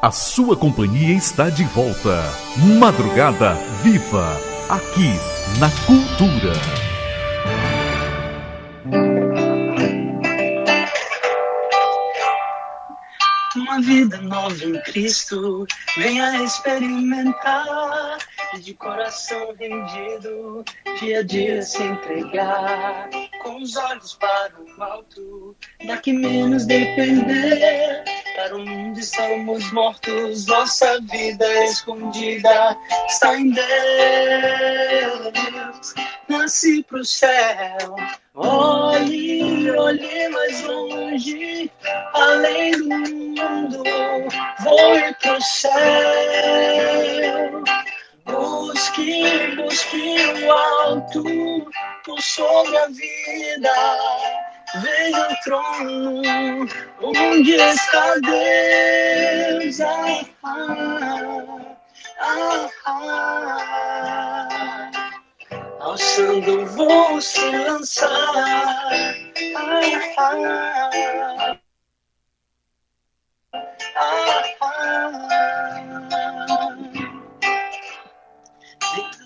A sua companhia está de volta. Madrugada Viva, aqui na Cultura. Uma vida nova em Cristo, venha experimentar. E de coração rendido, dia a dia se entregar. Com os olhos para o alto, daqui menos depender para o mundo estamos mortos, nossa vida é escondida. Está em Deus. Nasci pro céu, olhe, olhe mais longe, além do mundo, ir pro céu. Busque, busque o alto. Por sobre a vida veja o trono onde está Deus. Ah, ah, ah, Ao chão do voo se lançar. Ah, ah, ah, ah.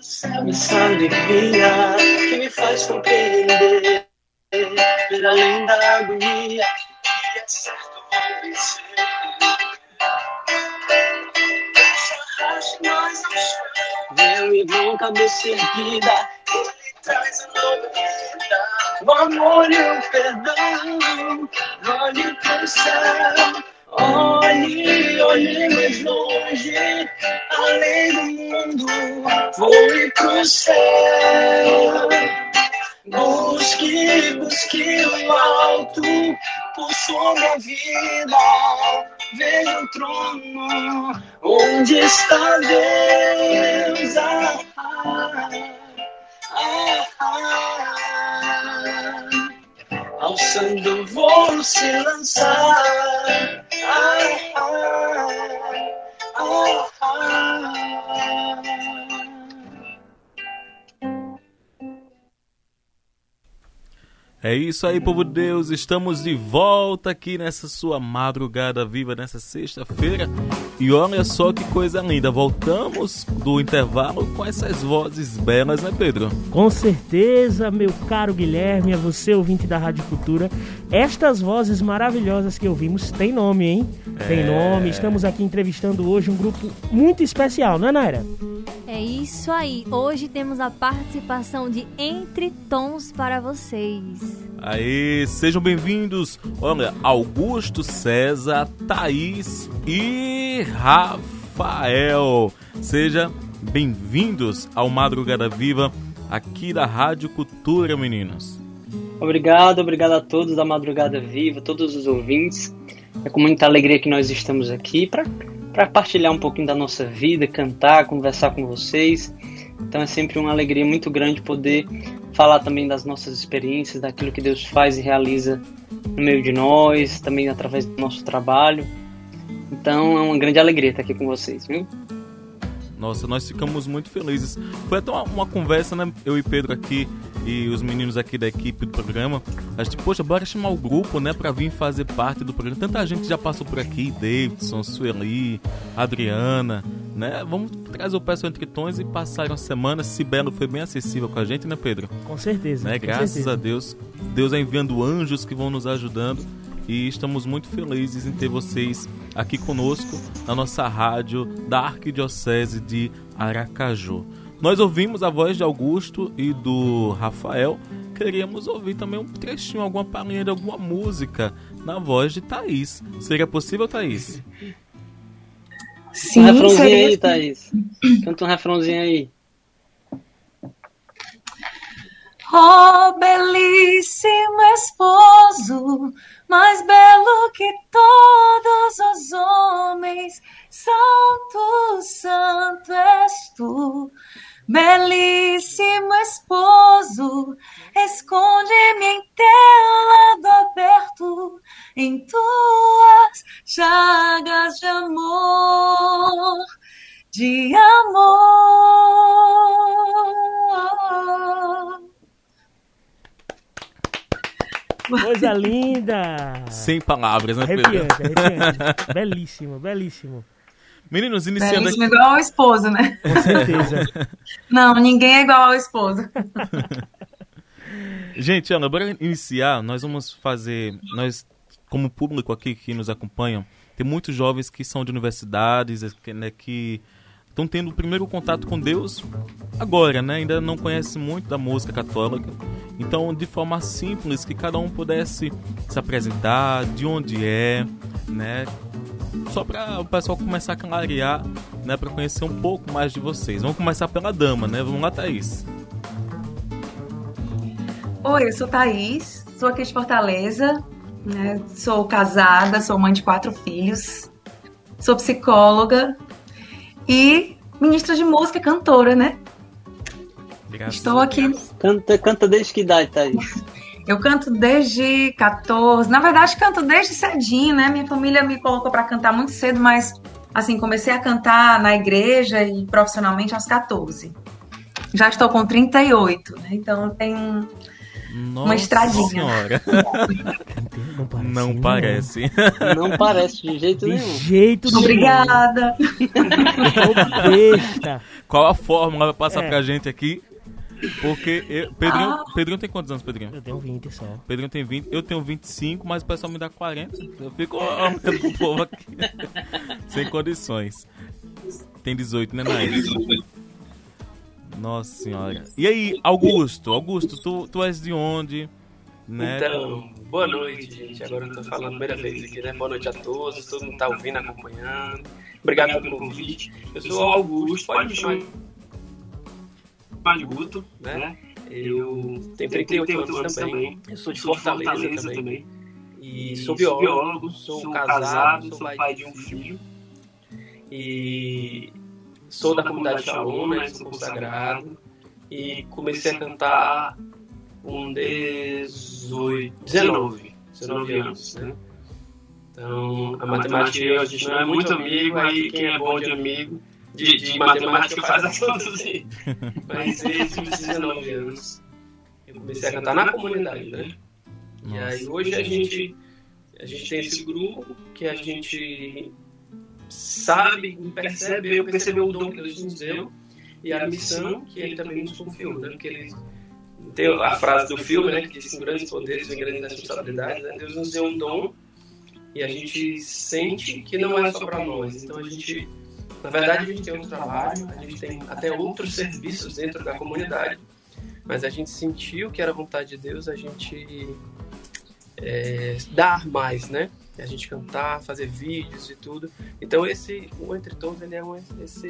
Céu, essa alegria que me faz compreender ver além da agonia. E é certo vou vencer. Arraste mais ao chão. Meu irmão, cabeça erguida. Ele traz a nova vida. O amor e o perdão. Olhe pro céu. Olhe, olhe mais longe, além do mundo, voe pro céu. Busque, busque o alto por sua vida. Veja o trono onde está Deus. Ah, ah, ah, ah. Alçando vou se lançar. Ah, ah, ah, É isso aí, povo de Deus. Estamos de volta aqui nessa sua madrugada viva, nessa sexta-feira. E olha só que coisa linda. Voltamos do intervalo com essas vozes belas, né, Pedro? Com certeza, meu caro Guilherme, a você, ouvinte da Rádio Cultura. Estas vozes maravilhosas que ouvimos têm nome, hein? Tem É. nome. Estamos aqui entrevistando hoje um grupo muito especial, não é, Naira? É isso aí. Hoje temos a participação de Entre Tons para vocês. Aí, sejam bem-vindos. Olha, Augusto César, Thaís e Rafael. Sejam bem-vindos ao Madrugada Viva aqui da Rádio Cultura, meninos. Obrigado, obrigado a todos da Madrugada Viva, todos os ouvintes. É com muita alegria que nós estamos aqui para partilhar um pouquinho da nossa vida, cantar, conversar com vocês. Então é sempre uma alegria muito grande poder falar também das nossas experiências, daquilo que Deus faz e realiza no meio de nós, também através do nosso trabalho. Então é uma grande alegria estar aqui com vocês, viu? Nossa, nós ficamos muito felizes. Foi até uma, uma conversa, né? Eu e Pedro aqui e os meninos aqui da equipe do programa. A gente, poxa, bora chamar o grupo, né? Pra vir fazer parte do programa. Tanta gente já passou por aqui: Davidson, Sueli, Adriana, né? Vamos trazer o pessoal entre tons e passaram a semana. Sibelo foi bem acessível com a gente, né, Pedro? Com certeza. Né? Graças certeza. a Deus. Deus é enviando anjos que vão nos ajudando. E estamos muito felizes em ter vocês aqui conosco na nossa rádio da Arquidiocese de Aracaju. Nós ouvimos a voz de Augusto e do Rafael. Queríamos ouvir também um trechinho, alguma palhinha de alguma música na voz de Thaís. Seria possível, Thaís? um refrãozinho aí, Thaís. Canta um refrãozinho aí. Oh, belíssimo esposo, mais belo que todos os homens, santo, santo és tu. Belíssimo esposo, esconde-me em teu lado aberto, em tuas chagas de amor, de amor. Coisa linda! Sem palavras, né, Pedro? Arrepiante, arrepiante. belíssimo, belíssimo. Meninos, iniciando Belíssimo aqui. igual ao esposo, né? Com certeza. Não, ninguém é igual ao esposo. Gente, Ana, para iniciar, nós vamos fazer. Nós, como público aqui que nos acompanha, tem muitos jovens que são de universidades, né, que estão tendo o primeiro contato com Deus agora, né? Ainda não conhecem muito da música católica. Então, de forma simples, que cada um pudesse se apresentar, de onde é, né? Só para o pessoal começar a clarear, né? Para conhecer um pouco mais de vocês. Vamos começar pela dama, né? Vamos lá, Thaís. Oi, eu sou Thaís, sou aqui de Fortaleza, né? Sou casada, sou mãe de quatro filhos, sou psicóloga e ministra de música, cantora, né? Graças Estou aqui. Canta, canta desde que idade, Thaís? Eu canto desde 14, na verdade canto desde cedinho, né? Minha família me colocou para cantar muito cedo, mas assim, comecei a cantar na igreja e profissionalmente aos 14. Já estou com 38, né? Então tem Nossa estradinha. Senhora. Não parece. Não parece. Não parece de jeito De nenhum. jeito nenhum. Obrigada. Qual a fórmula vai passar É. pra gente aqui? Porque eu, Pedrinho, Ah. Pedrinho tem quantos anos, Pedrinho? Eu tenho 20 só. Pedrinho tem 20, eu tenho 25, mas o pessoal me dá 40. Eu fico aumentando o povo aqui. Sem condições. Tem 18, né, Nair? Nossa senhora. E aí, Augusto? Augusto, tu, tu és de onde? Né? Então, boa noite, gente. Agora eu tô falando a primeira vez aqui, né? Boa noite a todos, todo mundo tá ouvindo, acompanhando. Obrigado pelo convite. Eu sou o Augusto, pode me chamar de Guto, né? Eu tenho 38 anos também. Eu sou de Fortaleza também. E sou biólogo, sou casado, sou pai de um filho. E sou da comunidade Shalom, né? Sou consagrado. E comecei a cantar com 18, 19, 19 anos, né? Então, a matemática a gente não é muito amigo, aí quem é bom de amigo, de, de matemática faz as contas aí. Mas desde os 19 anos, eu comecei a cantar na comunidade, né? E aí hoje a gente, a gente tem esse grupo que a gente sabe, percebe, eu percebi o dom que Deus nos deu e a missão que ele também nos confiou, né? Porque ele tem a frase do filme, né, que diz que grandes poderes vem grandes responsabilidades, né? Deus nos deu um dom e a gente sente que não é só para nós. Então a gente, na verdade, a gente tem um trabalho, a gente tem até outros serviços dentro da comunidade, mas a gente sentiu que era vontade de Deus a gente é, dar mais, né? A gente cantar, fazer vídeos e tudo. Então esse, o Entre Todos, ele é um, esse,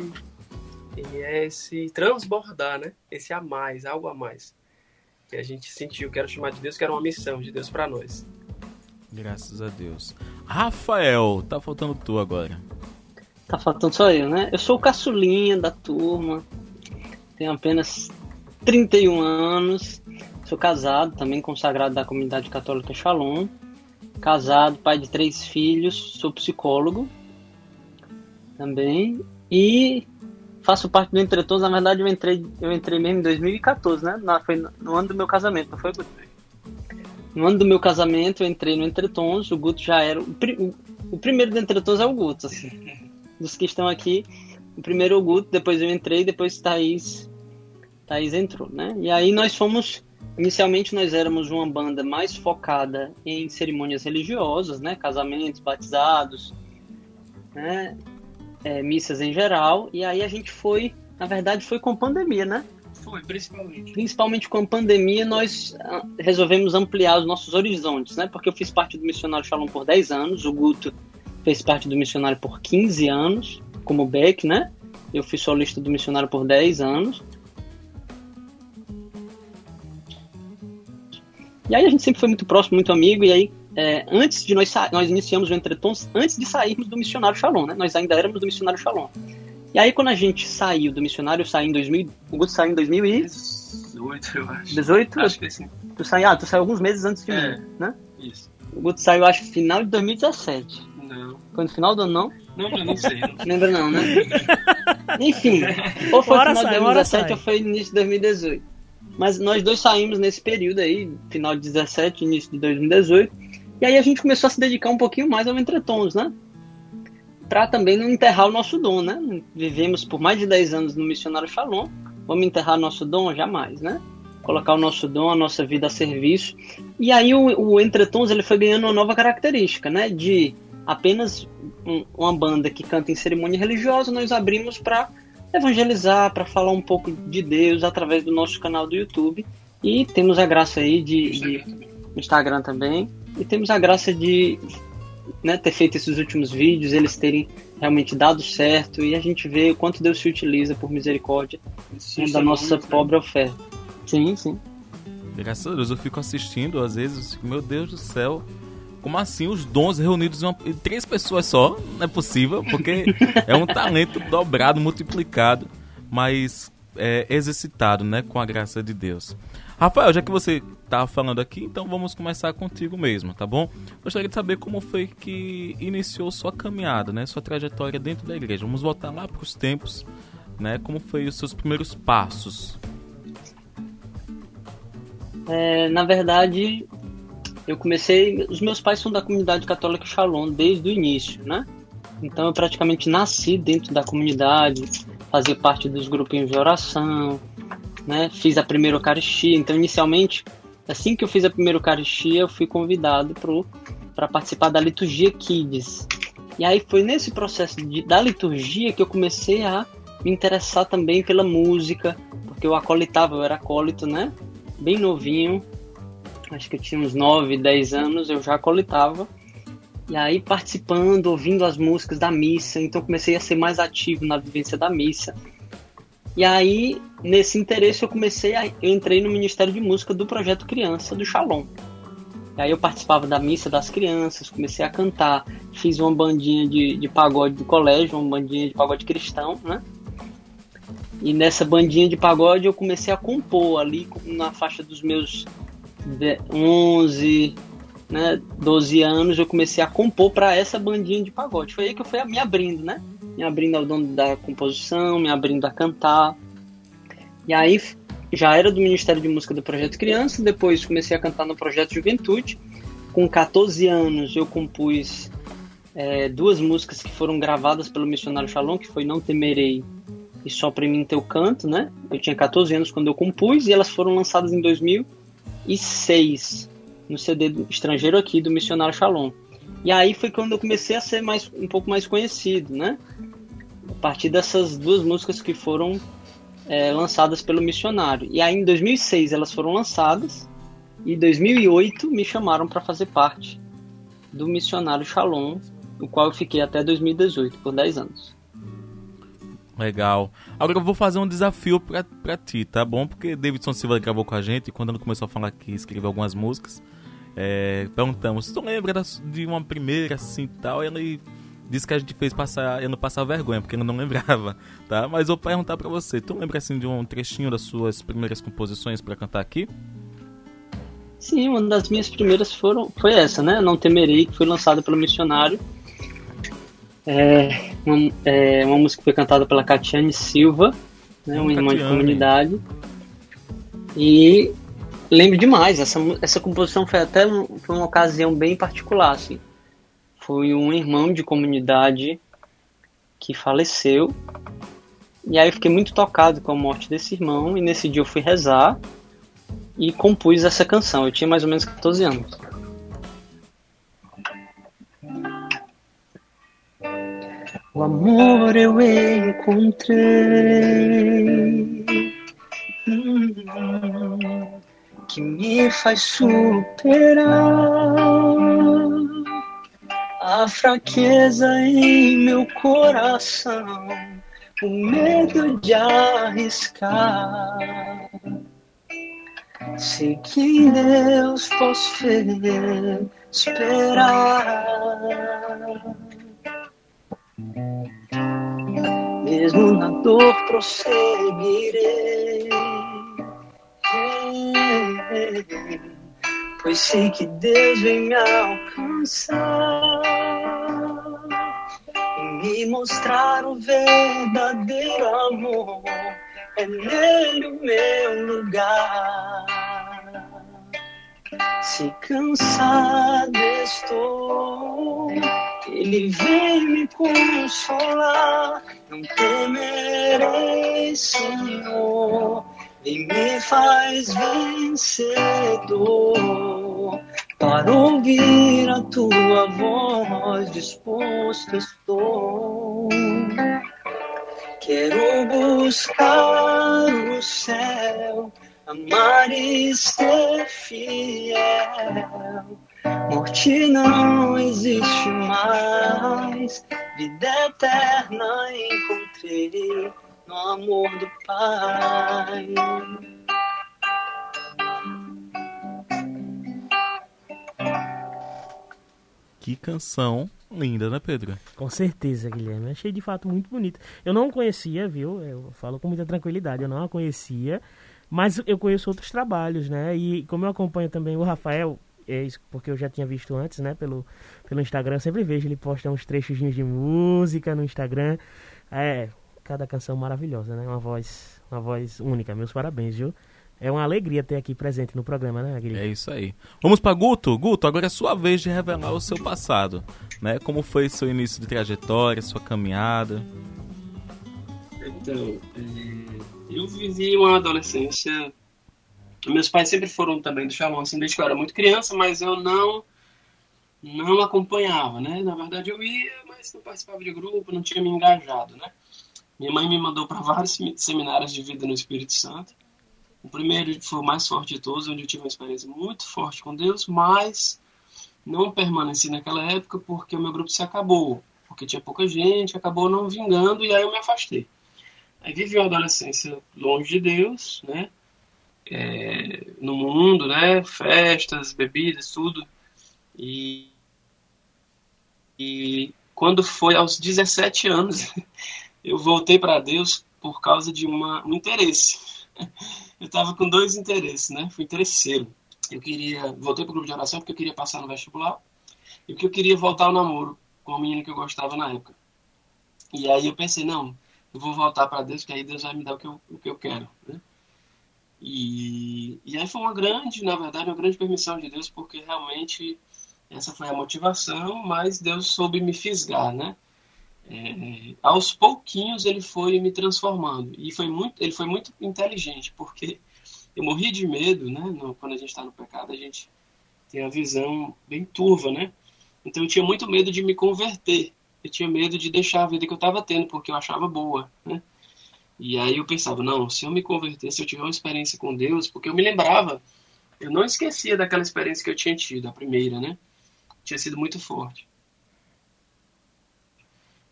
ele é esse transbordar, né? Esse a mais, algo a mais. Que a gente sentiu, que era chamar de Deus, que era uma missão de Deus para nós. Graças a Deus. Rafael, tá faltando tu agora. Tá faltando só eu, né? Eu sou o caçulinha da turma. Tenho apenas 31 anos. Sou casado, também consagrado da comunidade católica Shalom. Casado, pai de três filhos, sou psicólogo também. E faço parte do Entretodos. Na verdade, eu entrei, eu entrei mesmo em 2014, né? Na, foi no ano do meu casamento, não foi, Guto? No ano do meu casamento, eu entrei no Entretons. O Guto já era. O- o primeiro do Entretons é o Guto, assim. Dos que estão aqui. O primeiro é o Guto, depois eu entrei, depois Thaís. Thaís entrou, né? E aí nós fomos. Inicialmente nós éramos uma banda mais focada em cerimônias religiosas, né? Casamentos, batizados, né? É, missas em geral. E aí a gente foi, na verdade, foi com a pandemia, né? Foi, principalmente. Principalmente com a pandemia, nós ah, resolvemos ampliar os nossos horizontes, né? Porque eu fiz parte do Missionário Shalom por 10 anos, o Guto fez parte do Missionário por 15 anos, como Beck, né? Eu fui solista do Missionário por 10 anos. E aí a gente sempre foi muito próximo, muito amigo, e aí é, antes de nós nós iniciamos o Entretons antes de sairmos do Missionário Shalom, né? Nós ainda éramos do Missionário Shalom. E aí quando a gente saiu do Missionário, eu saí em 2000, o Guto saiu em 2018, 18, eu acho. Acho que sim. tu saiu, ah, tu saiu alguns meses antes de É. mim, né? Isso. O Guto saiu acho final de 2017. Não. Foi no final do ano não? Não, não, não sei. Não. Lembra não, né? Enfim, ou foi hora final de sai, hora 2017 sai. ou foi início de 2018. Mas nós dois saímos nesse período aí, final de 17, início de 2018. E aí a gente começou a se dedicar um pouquinho mais ao Entretons, né? para também não enterrar o nosso dom, né? Vivemos por mais de 10 anos no Missionário Shalom, vamos enterrar nosso dom? Jamais, né? Colocar o nosso dom, a nossa vida a serviço. E aí o, o Entretons ele foi ganhando uma nova característica, né? De apenas um, uma banda que canta em cerimônia religiosa, nós abrimos para evangelizar, para falar um pouco de Deus através do nosso canal do YouTube. E temos a graça aí de, de Instagram também. E temos a graça de né, ter feito esses últimos vídeos, eles terem realmente dado certo e a gente vê o quanto Deus se utiliza por misericórdia né, da nossa pobre oferta. Sim, sim. Graças a Deus, eu fico assistindo, às vezes, meu Deus do céu, como assim os dons reunidos em, uma, em três pessoas só? Não é possível, porque é um talento dobrado, multiplicado, mas é, exercitado, né, com a graça de Deus. Rafael, já que você tá falando aqui, então vamos começar contigo mesmo, tá bom? Gostaria de saber como foi que iniciou sua caminhada, né? Sua trajetória dentro da igreja. Vamos voltar lá para os tempos, né? Como foi os seus primeiros passos? É, na verdade, eu comecei. Os meus pais são da comunidade católica Shalom desde o início, né? Então eu praticamente nasci dentro da comunidade, fazia parte dos grupinhos de oração, né? Fiz a primeira Eucaristia. Então, inicialmente, assim que eu fiz a primeira Eucaristia, eu fui convidado para participar da liturgia Kids. E aí foi nesse processo de, da liturgia que eu comecei a me interessar também pela música, porque eu acolitava, eu era acólito, né? Bem novinho, acho que eu tinha uns 9, 10 anos, eu já acolitava. E aí participando, ouvindo as músicas da missa, então comecei a ser mais ativo na vivência da missa. E aí, nesse interesse, eu comecei a. Eu entrei no Ministério de Música do Projeto Criança do Shalom. E aí eu participava da missa das crianças, comecei a cantar, fiz uma bandinha de, de pagode do colégio, uma bandinha de pagode cristão, né? E nessa bandinha de pagode eu comecei a compor ali na faixa dos meus 11, né, 12 anos, eu comecei a compor para essa bandinha de pagode. Foi aí que eu fui me abrindo, né? Me abrindo ao dono da composição, me abrindo a cantar. E aí já era do Ministério de Música do Projeto Criança, depois comecei a cantar no Projeto Juventude. Com 14 anos eu compus é, duas músicas que foram gravadas pelo missionário Shalom, que foi Não Temerei e Só Pra Mim Teu Canto, né? Eu tinha 14 anos quando eu compus e elas foram lançadas em 2006 no CD estrangeiro aqui do missionário Shalom. E aí foi quando eu comecei a ser mais, um pouco mais conhecido, né? A partir dessas duas músicas que foram é, lançadas pelo missionário. E aí em 2006 elas foram lançadas e em 2008 me chamaram para fazer parte do missionário Shalom, o qual eu fiquei até 2018, por 10 anos. Legal. Agora eu vou fazer um desafio pra, pra ti, tá bom? Porque Davidson Silva gravou com a gente e quando ele começou a falar que escreveu algumas músicas, é, perguntamos, tu lembra de uma primeira assim tal? Ele disse que a gente fez passar, eu não passar vergonha, porque ele não lembrava, tá? Mas vou perguntar pra você, tu lembra assim de um trechinho das suas primeiras composições para cantar aqui? Sim, uma das minhas primeiras foram, foi essa, né? Não Temerei, que foi lançada pelo Missionário. É uma, é uma música que foi cantada pela Catiane Silva, né? uma irmã de comunidade. E lembro demais, essa, essa composição foi até foi uma ocasião bem particular, assim. Foi um irmão de comunidade que faleceu. E aí eu fiquei muito tocado com a morte desse irmão. E nesse dia eu fui rezar e compus essa canção. Eu tinha mais ou menos 14 anos. O amor eu encontrei que me faz superar a fraqueza em meu coração, o medo de arriscar. Sei que Deus posso esperar. Mesmo na dor prosseguirei pois sei que Deus vem me alcançar e me mostrar o verdadeiro amor. É nele o meu lugar. Se cansado estou, Ele vem me consolar, não temerei, Senhor. E me faz vencedor. Para ouvir a tua voz, disposto estou. Quero buscar o céu, amar e ser fiel. Morte não existe mais, vida eterna encontrei no amor do Pai. Que canção linda, né, Pedro? Com certeza, Guilherme. Achei de fato muito bonito. Eu não conhecia, viu? Eu falo com muita tranquilidade, eu não a conhecia. Mas eu conheço outros trabalhos, né? E como eu acompanho também o Rafael, é isso porque eu já tinha visto antes, né? Pelo, pelo Instagram, eu sempre vejo ele posta uns trechos de música no Instagram. É, cada canção maravilhosa, né? Uma voz, uma voz única. Meus parabéns, viu? É uma alegria ter aqui presente no programa, né, Guilherme? É isso aí. Vamos para Guto. Guto, agora é sua vez de revelar o seu passado, né? Como foi seu início de trajetória, sua caminhada? Então, é, eu vivi uma adolescência. Meus pais sempre foram também do Shalom, assim, desde que eu era muito criança, mas eu não não acompanhava, né? Na verdade, eu ia, mas não participava de grupo, não tinha me engajado, né? Minha mãe me mandou para vários seminários de vida no Espírito Santo. O primeiro foi o mais forte de todos, onde eu tive uma experiência muito forte com Deus, mas não permaneci naquela época porque o meu grupo se acabou, porque tinha pouca gente, acabou não vingando e aí eu me afastei. Aí vivi uma adolescência longe de Deus, né? É, no mundo, né? Festas, bebidas, tudo. E, e quando foi aos 17 anos, eu voltei para Deus por causa de uma, um interesse eu estava com dois interesses, né? Fui interesseiro. Eu queria, voltei para o grupo de oração porque eu queria passar no vestibular e porque eu queria voltar ao namoro com a menina que eu gostava na época. E aí eu pensei, não, eu vou voltar para Deus, que aí Deus vai me dar o que eu, o que eu quero, né? E, e aí foi uma grande, na verdade, uma grande permissão de Deus, porque realmente essa foi a motivação, mas Deus soube me fisgar, né? É, aos pouquinhos ele foi me transformando e foi muito, ele foi muito inteligente porque eu morri de medo, né? No, quando a gente está no pecado a gente tem a visão bem turva, né? Então eu tinha muito medo de me converter, eu tinha medo de deixar a vida que eu estava tendo porque eu achava boa, né? E aí eu pensava, não, se eu me converter, se eu tiver uma experiência com Deus, porque eu me lembrava, eu não esquecia daquela experiência que eu tinha tido, a primeira, né? Tinha sido muito forte.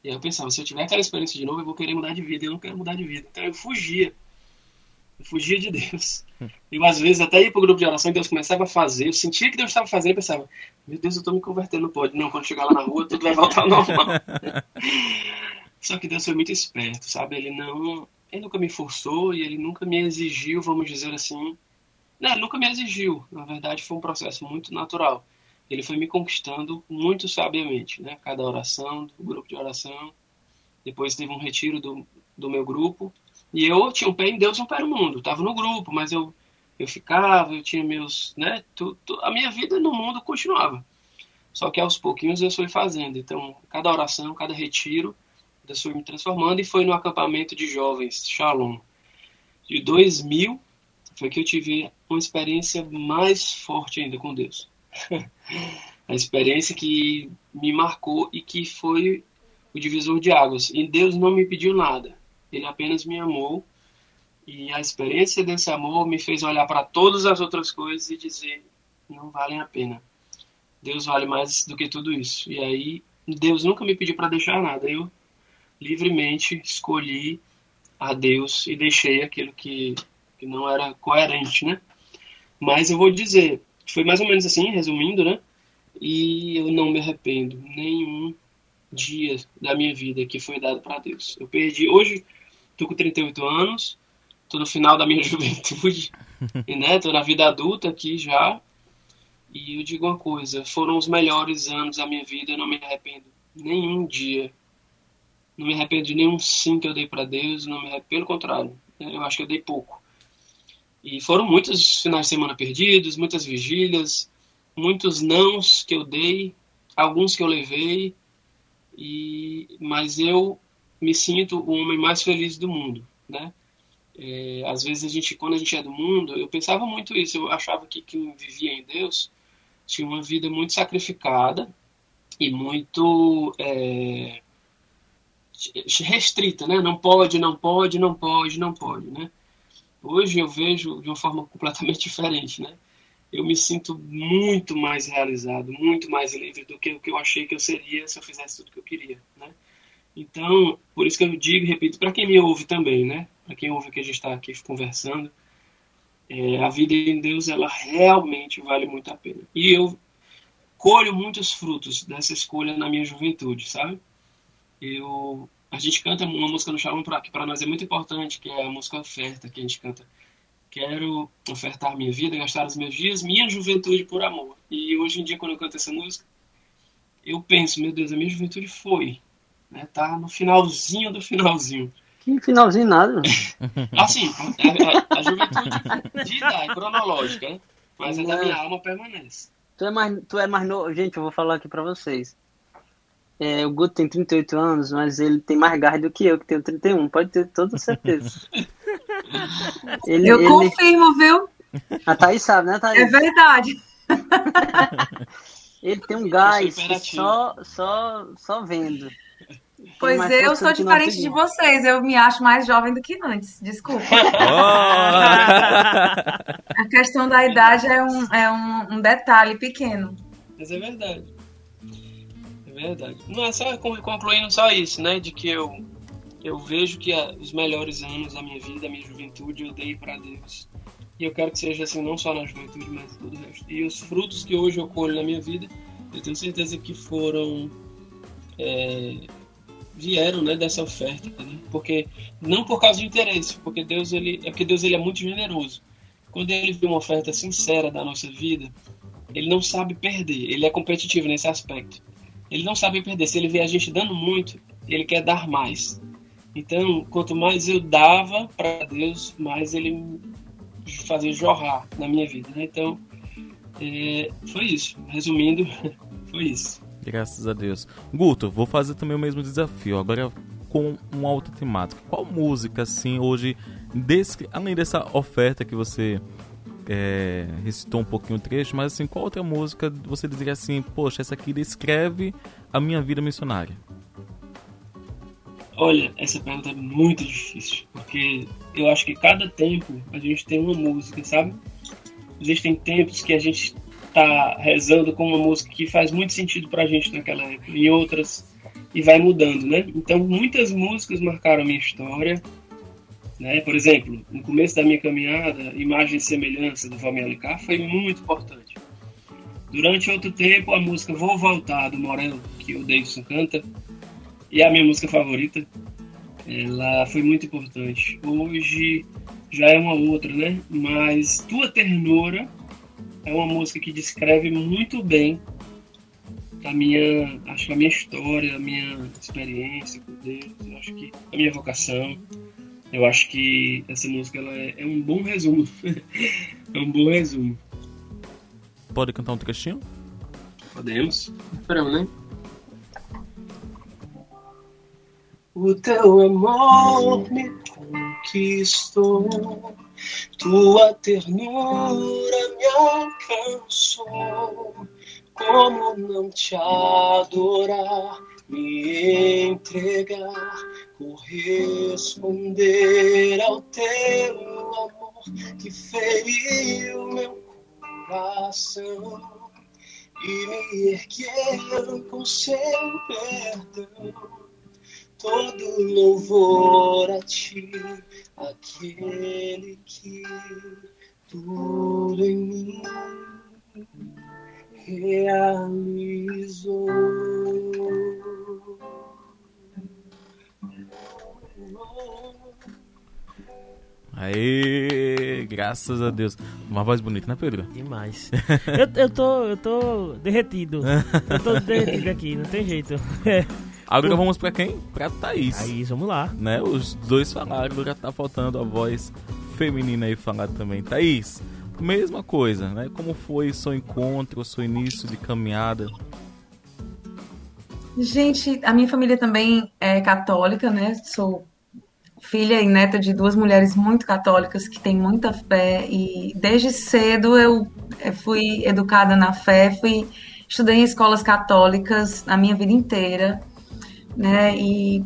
E aí eu pensava, se eu tiver aquela experiência de novo, eu vou querer mudar de vida. Eu não quero mudar de vida. Então eu fugia. Eu fugia de Deus. E às vezes até ia para o grupo de oração e Deus começava a fazer. Eu sentia que Deus estava fazendo e pensava, meu Deus, eu estou me convertendo. Não pode. Não, quando chegar lá na rua, tudo vai voltar ao normal. Só que Deus foi muito esperto, sabe? Ele não. Ele nunca me forçou e ele nunca me exigiu, vamos dizer assim. Não, nunca me exigiu. Na verdade, foi um processo muito natural ele foi me conquistando muito sabiamente, né? Cada oração, do grupo de oração. Depois teve um retiro do, do meu grupo. E eu tinha um pé em Deus e um pé no mundo. Estava no grupo, mas eu, eu ficava, eu tinha meus. Né? Tu, tu, a minha vida no mundo continuava. Só que aos pouquinhos eu fui fazendo. Então, cada oração, cada retiro, Deus foi me transformando. E foi no acampamento de jovens, Shalom, de 2000, foi que eu tive uma experiência mais forte ainda com Deus. a experiência que me marcou e que foi o divisor de águas. E Deus não me pediu nada, Ele apenas me amou. E a experiência desse amor me fez olhar para todas as outras coisas e dizer: não valem a pena. Deus vale mais do que tudo isso. E aí, Deus nunca me pediu para deixar nada. Eu livremente escolhi a Deus e deixei aquilo que, que não era coerente, né? Mas eu vou dizer, foi mais ou menos assim, resumindo, né? E eu não me arrependo nenhum dia da minha vida que foi dado para Deus. Eu perdi, hoje tô com 38 anos, tô no final da minha juventude, e né, tô na vida adulta aqui já. E eu digo uma coisa, foram os melhores anos da minha vida, eu não me arrependo nenhum dia. Não me arrependo de nenhum sim que eu dei para Deus, não me arrependo, pelo contrário, né, eu acho que eu dei pouco. E foram muitos finais de semana perdidos, muitas vigílias, muitos nãos que eu dei, alguns que eu levei, E, mas eu me sinto o homem mais feliz do mundo, né? É, às vezes a gente, quando a gente é do mundo, eu pensava muito isso. Eu achava que quem vivia em Deus tinha uma vida muito sacrificada e muito é, restrita, né? Não pode, não pode, não pode, não pode, né? Hoje eu vejo de uma forma completamente diferente, né? Eu me sinto muito mais realizado, muito mais livre do que o que eu achei que eu seria se eu fizesse tudo que eu queria, né? Então, por isso que eu digo e repito, para quem me ouve também, né? Para quem ouve que a gente está aqui conversando, é, a vida em Deus, ela realmente vale muito a pena. E eu colho muitos frutos dessa escolha na minha juventude, sabe? Eu, a gente canta uma música no Shalom que para nós é muito importante, que é a música Oferta, que a gente canta. Quero ofertar minha vida, gastar os meus dias, minha juventude por amor. E hoje em dia, quando eu canto essa música, eu penso, meu Deus, a minha juventude foi, né? Tá no finalzinho do finalzinho. Que finalzinho nada. assim, a, a, a, juventude de idade cronológica, né? mas a da minha alma permanece. Tu é mais, tu é mais novo. Gente, eu vou falar aqui pra vocês. É, o Guto tem 38 anos, mas ele tem mais garra do que eu, que tenho 31. Pode ter toda certeza. ele, eu ele... confirmo, viu? A Thaís sabe, né, Thaís? É verdade. ele tem um gás só, só, só vendo. Pois eu sou diferente de vocês, eu me acho mais jovem do que antes, desculpa. Oh! a questão da idade é um, é um, um, detalhe pequeno. Mas é verdade. Verdade. Não é só concluindo só isso, né? De que eu, eu vejo que a, os melhores anos da minha vida, da minha juventude, eu dei para Deus. E eu quero que seja assim, não só na juventude, mas todo o resto. E os frutos que hoje eu colho na minha vida, eu tenho certeza que foram. É, vieram né, dessa oferta, né? porque não por causa de interesse, porque Deus ele é porque Deus ele é muito generoso. Quando ele vê uma oferta sincera da nossa vida, ele não sabe perder. Ele é competitivo nesse aspecto. Ele não sabe perder. Se ele vê a gente dando muito, ele quer dar mais. Então, quanto mais eu dava para Deus, mais ele fazia jorrar na minha vida. Né? Então, é, foi isso. Resumindo, foi isso. Graças a Deus. Guto, vou fazer também o mesmo desafio, agora com uma outra temática. Qual música, assim, hoje, desse, além dessa oferta que você é, recitou um pouquinho o trecho, mas assim, qual outra música você diria assim, poxa, essa aqui descreve a minha vida missionária? Olha, essa pergunta é muito difícil, porque eu acho que cada tempo a gente tem uma música, sabe? Existem tempos que a gente tá rezando com uma música que faz muito sentido pra gente naquela época, e outras e vai mudando, né? Então muitas músicas marcaram a minha história, né? Por exemplo, no começo da minha caminhada, Imagem e Semelhança do Valmir Alencar foi muito importante. Durante outro tempo, a música Vou Voltar do Morel, que o Davidson canta, e a minha música favorita, ela foi muito importante. Hoje já é uma outra, né? Mas Tua Ternura é uma música que descreve muito bem a minha, acho a minha história, a minha experiência com Deus, eu acho que a minha vocação. Eu acho que essa música ela é, é um bom resumo. é um bom resumo. Pode cantar um trechinho? Podemos. Esperamos, né? O teu amor me conquistou tua ternura me alcançou. Como não te adorar, me entregar, corresponder ao teu amor que feriu meu coração e me ergueu com seu perdão todo louvor a ti, aquele que tudo em mim realizou. Aê, graças a Deus. Uma voz bonita, né, Pedro? Demais. eu, eu, tô, eu tô derretido. Eu tô derretido aqui, não tem jeito. Agora vamos pra quem? Pra Thaís. Thaís, vamos lá. Né? Os dois falaram, agora tá faltando a voz feminina aí falar também. Thaís, mesma coisa, né? Como foi seu encontro, seu início de caminhada? Gente, a minha família também é católica, né? Sou filha e neta de duas mulheres muito católicas que têm muita fé e desde cedo eu fui educada na fé, fui estudei em escolas católicas a minha vida inteira, né? E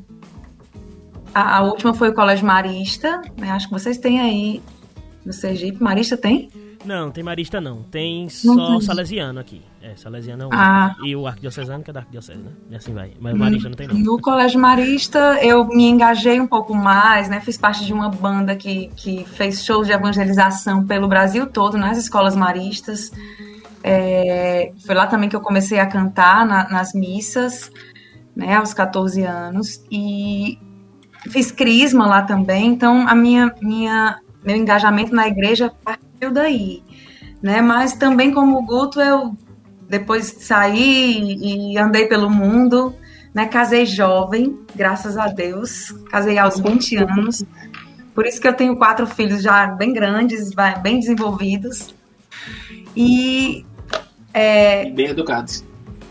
a, a última foi o Colégio Marista, né? Acho que vocês têm aí no Sergipe. Marista tem? Não, tem marista não. Tem só Não tem. salesiano aqui. É, salesiano é o Ah. E o arquidiocesano que é da arquidiocese, né? E assim vai. Mas marista não tem não. No Colégio Marista, eu me engajei um pouco mais, né? Fiz parte de uma banda que, que fez shows de evangelização pelo Brasil todo, nas escolas maristas. É, foi lá também que eu comecei a cantar na- nas missas, né? Aos 14 anos. E fiz crisma lá também. Então, a minha, minha, meu engajamento na igreja partiu daí, né? Mas também como o Guto, eu depois saí e andei pelo mundo, né? Casei jovem, graças a Deus. Casei aos 20 anos. Por isso que eu tenho quatro filhos já bem grandes, bem desenvolvidos. E é, Bem educados.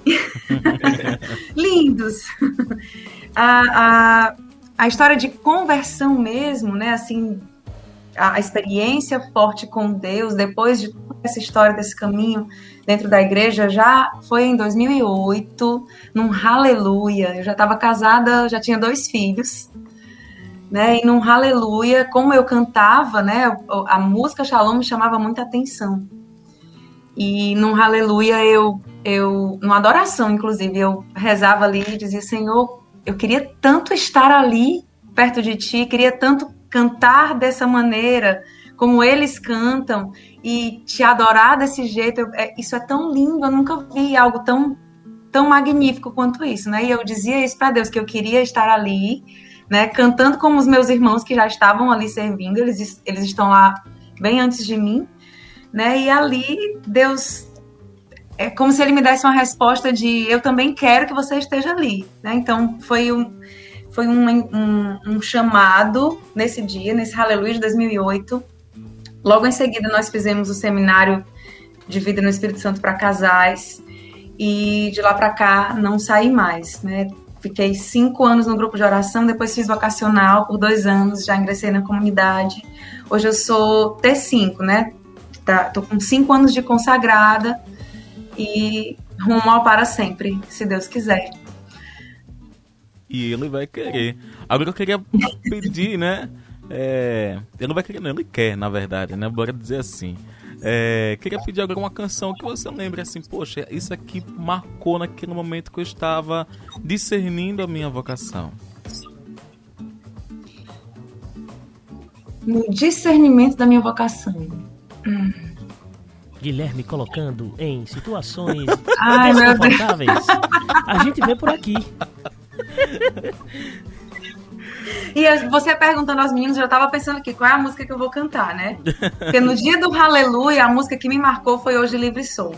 lindos. A, a, a história de conversão mesmo, né? Assim, a, experiência forte com Deus, depois de toda essa história desse caminho dentro da igreja, já foi em 2008, num Hallelujah. Eu já estava casada, já tinha dois filhos. Né, e num Hallelujah, como eu cantava, né, a música Shalom me chamava muita atenção. E num Hallelujah eu eu, numa adoração, inclusive, eu rezava ali e dizia, Senhor, eu queria tanto estar ali, perto de Ti, queria tanto cantar dessa maneira, como eles cantam, e te adorar desse jeito, eu- é- isso é tão lindo, eu nunca vi algo tão, tão magnífico quanto isso, né? E eu dizia isso para Deus, que eu queria estar ali, né, cantando como os meus irmãos que já estavam ali servindo, eles, eles estão lá bem antes de mim, né? E ali Deus é como se ele me desse uma resposta de eu também quero que você esteja ali, né? Então foi um foi um, um, um chamado nesse dia, nesse Hallelujah de 2008. Logo em seguida nós fizemos o seminário de vida no Espírito Santo para casais e de lá para cá não saí mais, né? Fiquei cinco anos no grupo de oração, depois fiz vocacional por dois anos, já ingressei na comunidade. Hoje eu sou T5, né? Tá, tô com cinco anos de consagrada e rumo ao para sempre, se Deus quiser. E ele vai querer. Agora eu queria pedir, né? É, ele não vai querer, não, ele quer, na verdade, né? Bora dizer assim. É, queria pedir agora uma canção que você lembre assim, poxa, isso aqui marcou naquele momento que eu estava discernindo a minha vocação. No discernimento da minha vocação. Guilherme colocando em situações Ai, desconfortáveis. A gente vê por aqui. E você perguntando aos meninos, eu tava pensando aqui, qual é a música que eu vou cantar, né? Porque no dia do Aleluia, a música que me marcou foi Hoje Livre Sou,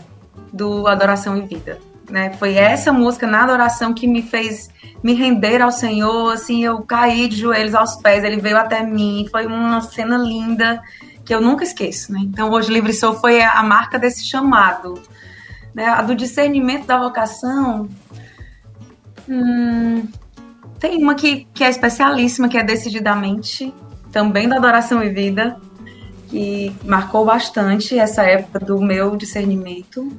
do Adoração e Vida. Né? Foi essa música na adoração que me fez me render ao Senhor, assim, eu caí de joelhos aos pés, ele veio até mim, foi uma cena linda que eu nunca esqueço, né? Então, Hoje Livre Sou foi a marca desse chamado. Né? A do discernimento da vocação, hum, tem uma que, que é especialíssima, que é Decididamente, também da Adoração e Vida, que marcou bastante essa época do meu discernimento.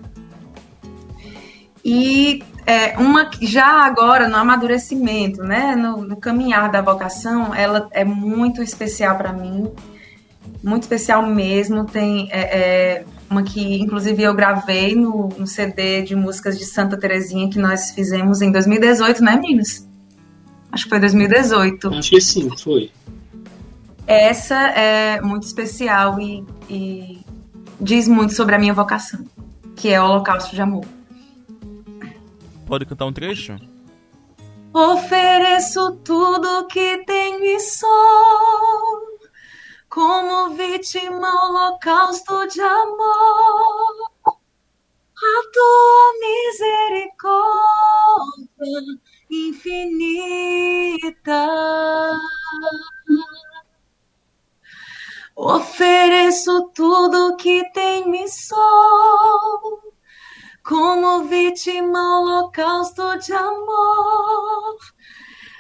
E é, uma que já agora, no amadurecimento, né, no, no caminhar da vocação, ela é muito especial para mim, muito especial mesmo. Tem é, é, uma que, inclusive, eu gravei no, no CD de músicas de Santa Terezinha que nós fizemos em 2018, né, meninos? Acho que foi 2018. Acho que sim, foi. Essa é muito especial e, e diz muito sobre a minha vocação, que é o Holocausto de Amor. Pode cantar um trecho? Ofereço tudo que tenho e sou, como vítima holocausto de amor. A tua misericórdia infinita. Ofereço tudo que tenho e sou, como vítima holocausto de amor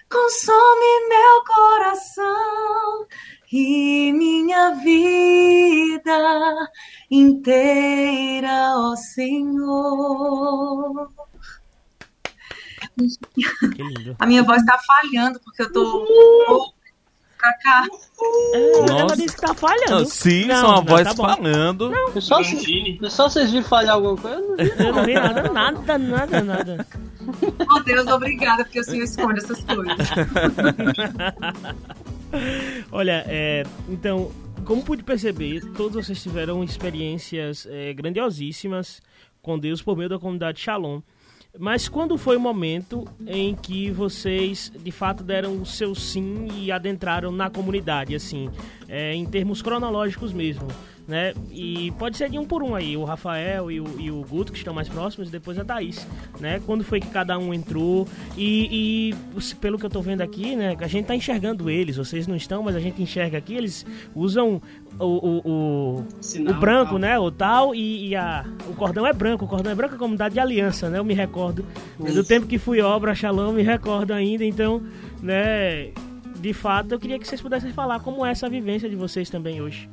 consome meu coração e minha vida inteira, ó Senhor. Que lindo. A minha voz tá falhando porque eu tô pra cá. É, ela Nossa. disse que tá falhando. Não, sim, Não, são a não, voz tá falando. Eu só, Imagine. eu só vocês viram falhar alguma coisa? eu não vi. Eu não vi nada, nada, nada, nada. Oh Deus, obrigada, porque o Senhor esconde essas coisas. Olha, é, então, como pude perceber, todos vocês tiveram experiências é, grandiosíssimas com Deus por meio da comunidade Shalom. Mas quando foi o momento em que vocês de fato deram o seu sim e adentraram na comunidade, assim, é, em termos cronológicos mesmo, né? E pode ser de um por um aí, o Rafael e o, e o Guto, que estão mais próximos, e depois a Thaís, né? Quando foi que cada um entrou e, e pelo que eu tô vendo aqui, né? A gente tá enxergando eles, vocês não estão, mas a gente enxerga aqui, eles usam o, o, o, Sinal, o branco, tal. né? O tal e, e a, o cordão é branco. O cordão é branco é comunidade de aliança, né? Eu me recordo. Do tempo que fui obra, Shalom, me recordo ainda. Então, né? De fato, eu queria que vocês pudessem falar como é essa vivência de vocês também hoje.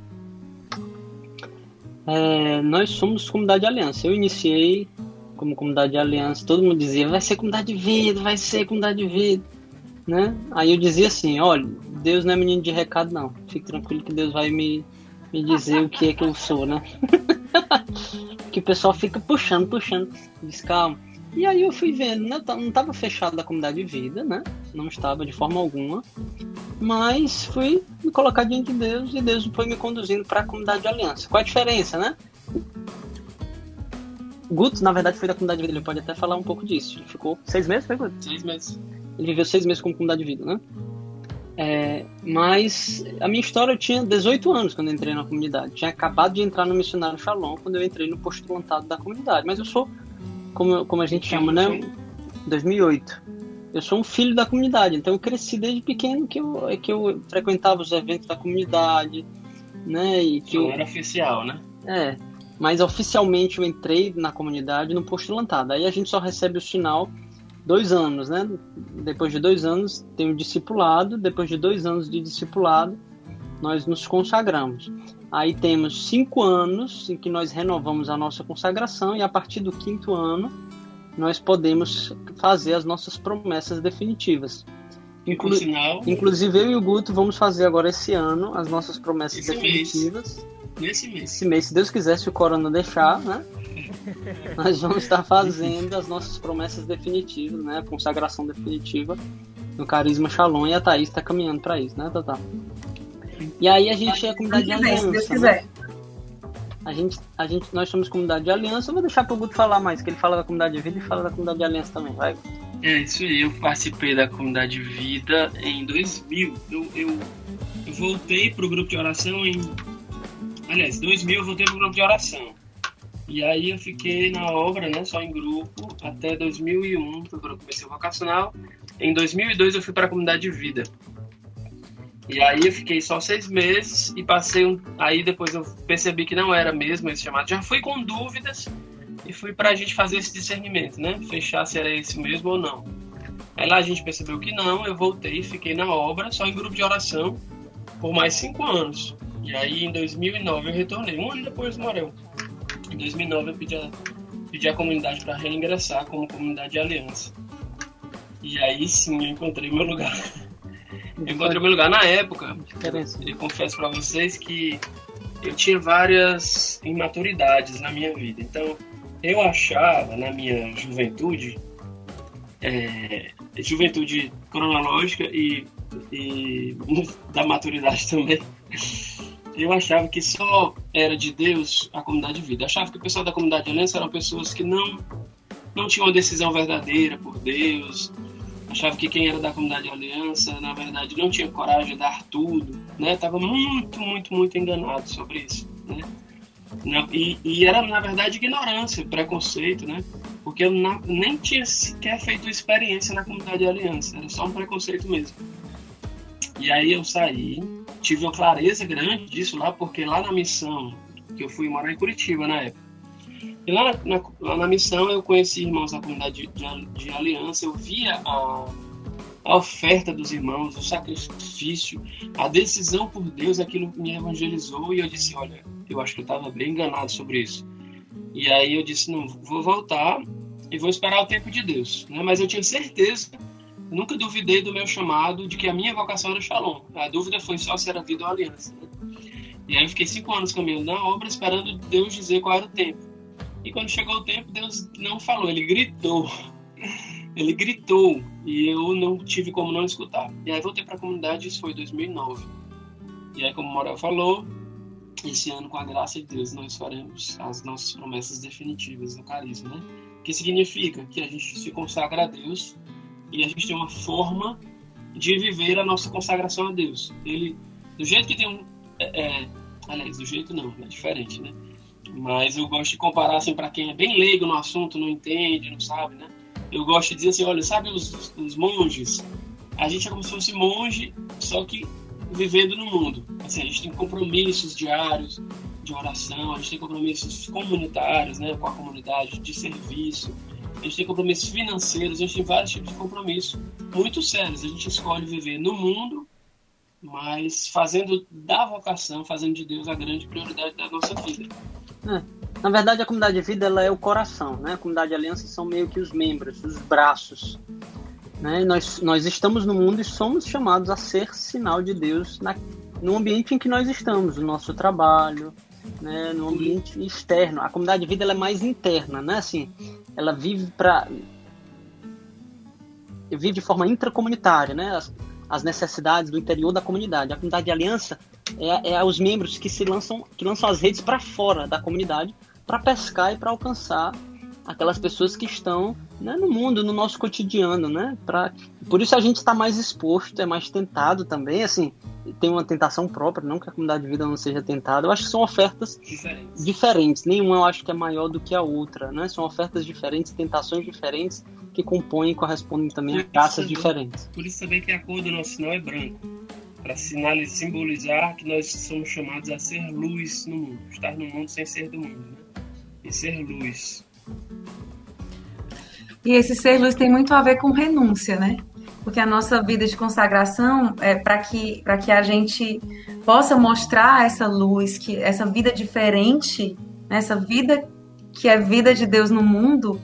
É, nós somos comunidade de aliança. Eu iniciei como comunidade de aliança. Todo mundo dizia, vai ser comunidade de vida, vai ser comunidade de vida. Né? Aí eu dizia assim, olha, Deus não é menino de recado não. Fique tranquilo que Deus vai me, me dizer o que é que eu sou, né? que o pessoal fica puxando, puxando. Diz, calma. E aí eu fui vendo, né? Não estava fechado da comunidade de vida, né? Não estava de forma alguma. Mas fui me colocar diante de Deus e Deus foi me conduzindo para a comunidade de aliança. Qual a diferença, né? Guto, na verdade, foi da comunidade de vida. Ele pode até falar um pouco disso. Ele ficou seis meses, foi, Guto? Seis meses. Ele viveu seis meses como comunidade de vida, né? É, mas a minha história eu tinha 18 anos quando entrei na comunidade. Tinha acabado de entrar no Missionário Shalom quando eu entrei no postulantado da comunidade. Mas eu sou, como, como a gente chama, né? 2008. Eu sou um filho da comunidade, então eu cresci desde pequeno que eu, que eu frequentava os eventos da comunidade, né? E que Não eu, era oficial, né? é, mas oficialmente eu entrei na comunidade no postulantado. Aí a gente só recebe o sinal dois anos, né? Depois de dois anos tem o discipulado. Depois de dois anos de discipulado, nós nos consagramos. Aí temos cinco anos em que nós renovamos a nossa consagração e a partir do quinto ano nós podemos fazer as nossas promessas definitivas. Inclu- sinal, Inclusive eu e o Guto vamos fazer agora esse ano as nossas promessas Esse mês. definitivas nesse mês. esse mês, se Deus quiser, se o Corona deixar, né? Nós vamos estar fazendo as nossas promessas definitivas, né? Consagração definitiva no Carisma Shalom e a Thaís está caminhando para isso, né, Tata? E aí a gente é a comunidade de vem, se Deus aliança. Né? quiser. A gente, a gente, nós somos comunidade de aliança. Eu vou deixar pro Guto falar mais, que ele fala da comunidade de vida e fala da comunidade de aliança também. Vai. É, isso aí. Eu participei da comunidade Vida em 2000. Eu, eu, eu voltei pro grupo de oração em. Aliás, em 2000 eu voltei pro grupo de oração. E aí eu fiquei na obra, né, só em grupo, até 2001, foi quando eu comecei o vocacional. Em 2002 eu fui para a comunidade de vida. E aí eu fiquei só seis meses e passei um. Aí depois eu percebi que não era mesmo esse chamado. Já fui com dúvidas e fui para a gente fazer esse discernimento, né? Fechar se era esse mesmo ou não. Aí lá a gente percebeu que não, eu voltei, fiquei na obra, só em grupo de oração, por mais cinco anos. E aí em 2009 eu retornei, um ano depois do Morel. Em 2009 eu pedi a, pedi a comunidade para reingressar como comunidade de aliança. E aí sim eu encontrei meu lugar. Eu encontrei meu lugar na época. Eu confesso para vocês que eu tinha várias imaturidades na minha vida. Então, eu achava na minha juventude, é, juventude cronológica e, e da maturidade também, eu achava que só era de Deus a comunidade de vida. Eu achava que o pessoal da comunidade de aliança eram pessoas que não, não tinham uma decisão verdadeira por Deus, achava que quem era da comunidade de aliança, na verdade, não tinha coragem de dar tudo, né? Tava muito, muito, muito enganado sobre isso, né? E, e era, na verdade, ignorância, preconceito, né? Porque eu nem tinha sequer feito experiência na comunidade de aliança, era só um preconceito mesmo. E aí eu saí, tive uma clareza grande disso lá, porque lá na missão, que eu fui morar em Curitiba na época, E lá na, lá na missão eu conheci irmãos da comunidade de, de, de aliança, eu via a, a oferta dos irmãos, o sacrifício, a decisão por Deus, aquilo me evangelizou e eu disse, olha, eu acho que eu estava bem enganado sobre isso. E aí eu disse, não, vou voltar e vou esperar o tempo de Deus. Né? Mas eu tinha certeza, nunca duvidei do meu chamado, de que a minha vocação era Shalom. A dúvida foi só se era vida ou aliança. Né? E aí eu fiquei cinco anos caminhando na obra, esperando Deus dizer qual era o tempo. E quando chegou o tempo, Deus não falou, ele gritou. Ele gritou e eu não tive como não escutar. E aí voltei para a comunidade, isso foi 2009. E aí, como o Morel falou, esse ano, com a graça de Deus, nós faremos as nossas promessas definitivas no carisma, né? que significa que a gente se consagra a Deus e a gente tem uma forma de viver a nossa consagração a Deus. Ele, do jeito que tem um, é, é, aliás, do jeito não, é diferente, né? Mas eu gosto de comparar assim para quem é bem leigo no assunto, não entende, não sabe, né? Eu gosto de dizer assim, olha, sabe os, os monges? A gente é como se fosse monge, só que vivendo no mundo. Assim, a gente tem compromissos diários, de oração, a gente tem compromissos comunitários, né, com a comunidade, de serviço, a gente tem compromissos financeiros, a gente tem vários tipos de compromisso muito sérios. A gente escolhe viver no mundo, mas fazendo da vocação, fazendo de Deus a grande prioridade da nossa vida. É. Na verdade, a comunidade de vida ela é o coração, né? A comunidade de aliança são meio que os membros, os braços. Né? Nós, nós estamos no mundo e somos chamados a ser sinal de Deus na, no ambiente em que nós estamos, no nosso trabalho, né, no ambiente externo. A comunidade de vida ela é mais interna, né? Assim, ela vive para vive de forma intracomunitária, né? As, as, necessidades do interior da comunidade. A comunidade de aliança é, é os membros que se lançam que lançam as redes para fora da comunidade para pescar e para alcançar aquelas pessoas que estão né, no mundo, no nosso cotidiano, né? Pra, por isso a gente está mais exposto, é mais tentado também, assim, tem uma tentação própria, não que a comunidade de vida não seja tentada. Eu acho que são ofertas diferentes. diferentes. Nenhuma eu acho que é maior do que a outra, né? São ofertas diferentes, tentações diferentes que compõem e correspondem também a graças diferentes. Por isso também que a cor do nosso sinal é branco, para simbolizar que nós somos chamados a ser luz no mundo, estar no mundo sem ser do mundo, né? E ser luz. E esse ser luz tem muito a ver com renúncia, né? Porque a nossa vida de consagração é para que, que a gente possa mostrar essa luz, que essa vida diferente, né? essa vida que é vida de Deus no mundo,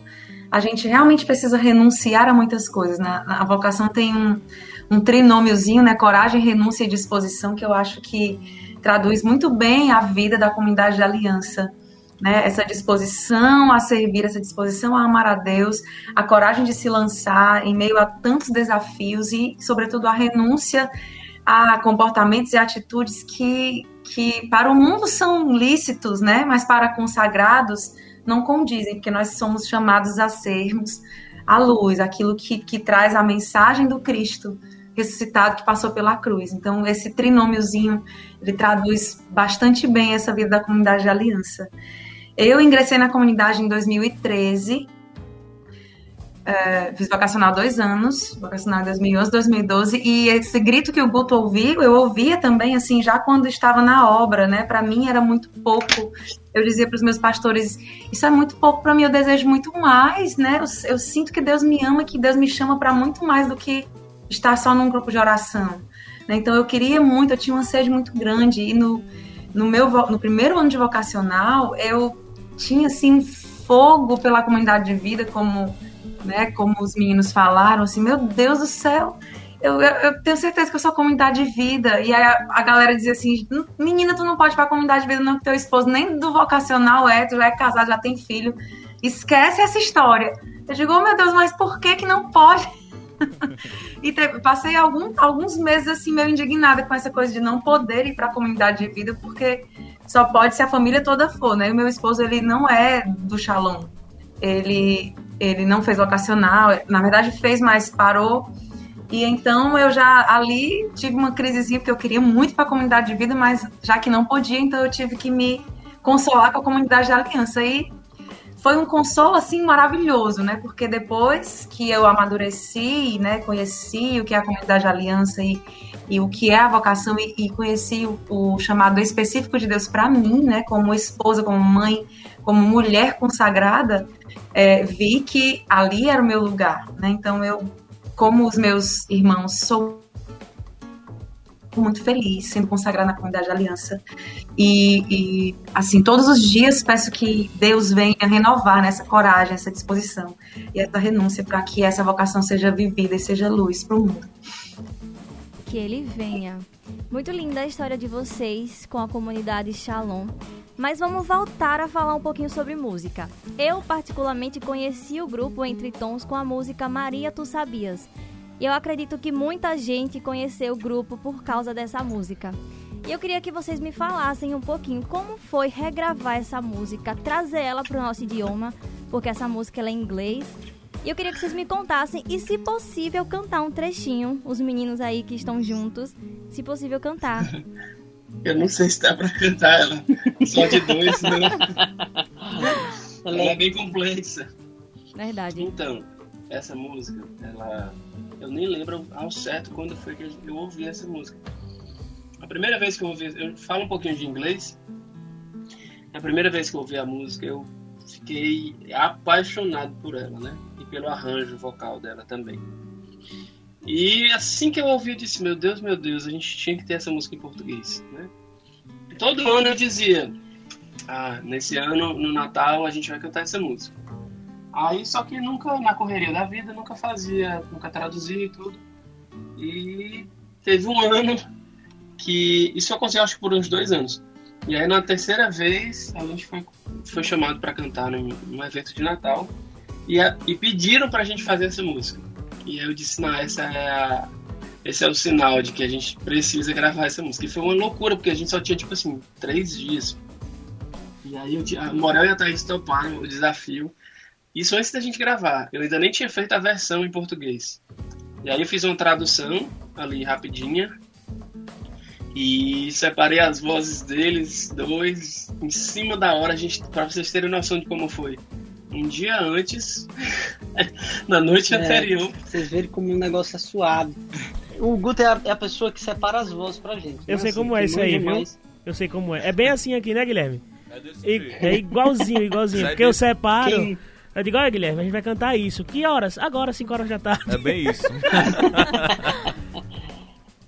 a gente realmente precisa renunciar a muitas coisas. Né? A vocação tem um, um trinômiozinho, né? Coragem, renúncia e disposição, que eu acho que traduz muito bem a vida da comunidade de aliança né? Essa disposição a servir, essa disposição a amar a Deus, a coragem de se lançar em meio a tantos desafios e, sobretudo, a renúncia a comportamentos e atitudes que, que para o mundo são lícitos, né? Mas para consagrados não condizem, porque nós somos chamados a sermos a luz, aquilo que, que traz a mensagem do Cristo ressuscitado que passou pela cruz. Então, esse trinômiozinho, ele traduz bastante bem essa vida da comunidade de aliança. Eu ingressei na comunidade em 2013. É, fiz vocacional dois anos, vocacional em 2011, 2012, e esse grito que o Guto ouviu, eu ouvia também, assim, já quando estava na obra, né? Para mim era muito pouco. Eu dizia para os meus pastores: Isso é muito pouco para mim, eu desejo muito mais, né? Eu, eu sinto que Deus me ama, que Deus me chama para muito mais do que estar só num grupo de oração. Né? Então eu queria muito, eu tinha uma sede muito grande, e no, no meu no primeiro ano de vocacional, eu tinha assim fogo pela comunidade de vida, como, né, como os meninos falaram, assim, meu Deus do céu, eu, eu, eu, tenho certeza que eu sou comunidade de vida. E aí a, a, galera dizia assim: menina, tu não pode ir pra comunidade de vida, não, que teu esposo nem do vocacional é, tu já é casado, já tem filho. Esquece essa história. Eu digo, oh meu Deus, mas por que que não pode? e passei algum, alguns meses assim, meio indignada com essa coisa de não poder ir pra comunidade de vida, porque só pode se a família toda for, né? E o meu esposo, ele não é do Shalom. Ele, ele não fez vocacional, na verdade fez, mas parou. E então eu já ali tive uma crisezinha, porque eu queria muito para a comunidade de vida, mas já que não podia, então eu tive que me consolar com a comunidade da aliança. E foi um consolo assim maravilhoso, né? Porque depois que eu amadureci, né, conheci o que é a comunidade Aliança e, e o que é a vocação e, e conheci o, o, chamado específico de Deus para mim, né, como esposa, como mãe, como mulher consagrada, é, vi que ali era o meu lugar, né? Então eu, como os meus irmãos, sou muito feliz sendo consagrada na comunidade Aliança. E, e, assim, todos os dias peço que Deus venha renovar nessa coragem, essa disposição e essa renúncia para que essa vocação seja vivida e seja luz para o mundo. Que ele venha. Muito linda a história de vocês com a comunidade Shalom. Mas vamos voltar a falar um pouquinho sobre música. Eu, particularmente, conheci o grupo Entre Tons com a música Maria Tu Sabias, e eu acredito que muita gente conheceu o grupo por causa dessa música. E eu queria que vocês me falassem um pouquinho como foi regravar essa música, trazer ela para o nosso idioma, porque essa música é em inglês. E eu queria que vocês me contassem e, se possível, cantar um trechinho. Os meninos aí que estão juntos, se possível, cantar. Eu não sei se dá para cantar ela só de dois, não. ela é bem complexa. Verdade. Então, essa música, ela eu nem lembro ao certo quando foi que eu ouvi essa música. A primeira vez que eu ouvi, eu falo um pouquinho de inglês. A primeira vez que eu ouvi a música, eu fiquei apaixonado por ela, né? E pelo arranjo vocal dela também. E assim que eu ouvi, eu disse: Meu Deus, meu Deus, a gente tinha que ter essa música em português, né? todo ano eu dizia: Ah, nesse ano, no Natal, a gente vai cantar essa música. Aí só que nunca, na correria da vida, nunca fazia, nunca traduzia e tudo. E teve um ano que. Isso aconteceu acho que por uns dois anos. E aí na terceira vez a gente foi, foi chamado para cantar num, num, evento de Natal e, a, e pediram pra gente fazer essa música. E aí eu disse, não, essa é a, esse é o sinal de que a gente precisa gravar essa música. E foi uma loucura, porque a gente só tinha, tipo assim, três dias. E aí eu, a Morel e a Thaís toparam o desafio. Isso antes da gente gravar. Eu ainda nem tinha feito a versão em português. E aí eu fiz uma tradução ali rapidinha. E separei as vozes deles, dois, em cima da hora, a gente, pra vocês terem noção de como foi. Um dia antes, na noite é, anterior. Vocês verem como o negócio é suado. O Guto é a, é a, pessoa que separa as vozes pra gente. Eu sei assim, como é isso aí, viu? Eu sei como é. É bem assim aqui, né, Guilherme? É, é igualzinho, igualzinho. porque eu separo. Quem eu digo, olha Guilherme, a gente vai cantar isso. Que horas? Agora, 5 horas da tarde. É bem isso.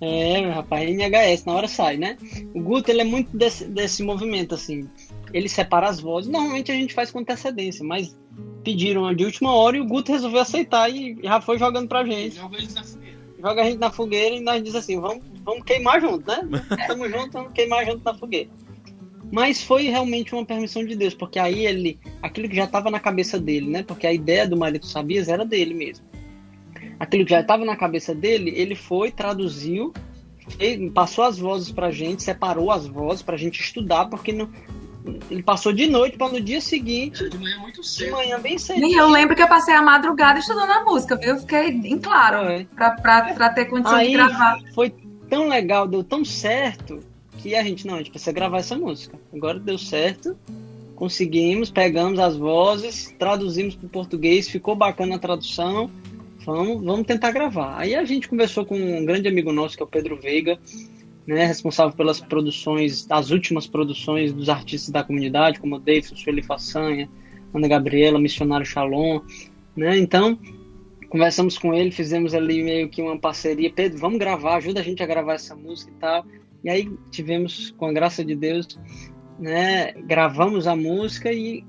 é, meu rapaz, NHS, na hora sai, né? O Guto, ele é muito desse, desse movimento, assim. Ele separa as vozes. Normalmente a gente faz com antecedência, mas pediram de última hora e o Guto resolveu aceitar e já foi jogando pra gente. Joga a gente na fogueira. Joga a gente na fogueira e nós diz assim, vamos, vamos queimar junto, né? Tamo junto, vamos queimar junto na fogueira. Mas foi realmente uma permissão de Deus, porque aí ele, aquilo que já estava na cabeça dele, né? Porque a ideia do Marido Sabias era dele mesmo. Aquilo que já estava na cabeça dele, ele foi, traduziu, passou as vozes pra gente, separou as vozes pra gente estudar, porque não, ele passou de noite para no dia seguinte. De manhã muito cedo. De manhã bem cedo. E eu lembro que eu passei a madrugada estudando a música, viu? Eu fiquei em claro é. pra ter condição Aí, de gravar. Foi tão legal, deu tão certo que a gente, não, a gente precisa gravar essa música. Agora deu certo, conseguimos, pegamos as vozes, traduzimos para o português, ficou bacana a tradução, vamos, vamos tentar gravar. Aí a gente conversou com um grande amigo nosso, que é o Pedro Veiga, né, responsável pelas produções, as últimas produções dos artistas da comunidade, como o Davidson, Sueli Façanha, Ana Gabriela, Missionário Shalom, né, então conversamos com ele, fizemos ali meio que uma parceria, Pedro, vamos gravar, ajuda a gente a gravar essa música e tal, e aí tivemos, com a graça de Deus, né, gravamos a música e,